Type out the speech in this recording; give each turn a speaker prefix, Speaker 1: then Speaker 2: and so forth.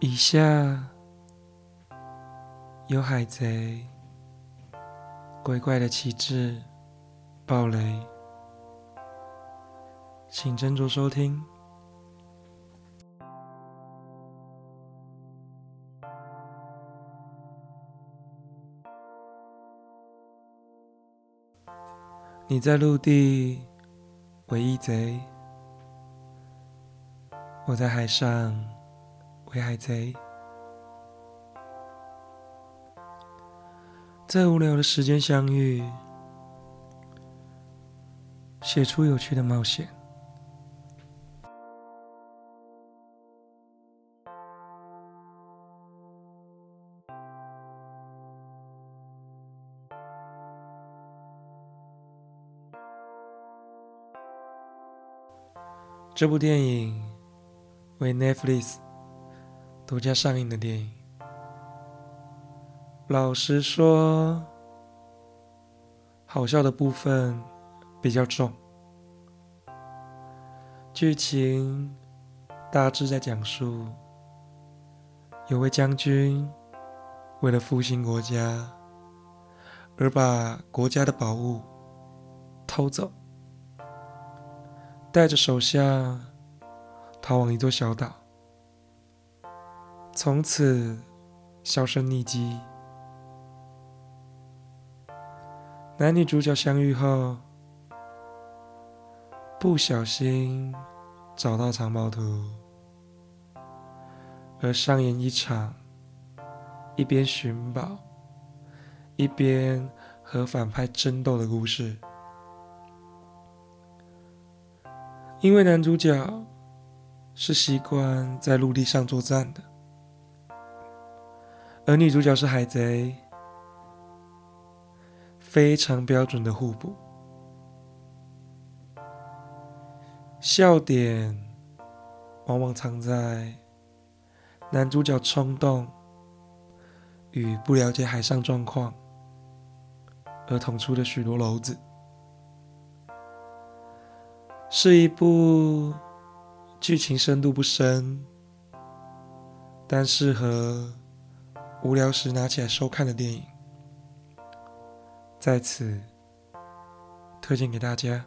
Speaker 1: 以下有海贼鬼怪的旗帜暴雷。请斟酌收听。你在陆地为义贼，我在海上为海贼。在无聊的时间相遇，写出有趣的冒险。这部电影为 Netflix 独家上映的电影。老实说，好笑的部分比较重。剧情大致在讲述，有位将军为了复兴国家，而把国家的宝物偷走。带着手下逃往一座小岛，从此销声匿迹。男女主角相遇后，不小心找到藏宝图，而上演一场一边寻宝一边和反派争斗的故事。因为男主角是习惯在陆地上作战的，而女主角是海贼，非常标准的互补。笑点往往藏在男主角冲动与不了解海上状况而捅出的许多篓子。是一部剧情深度不深，但适合无聊时拿起来收看的电影，在此推荐给大家。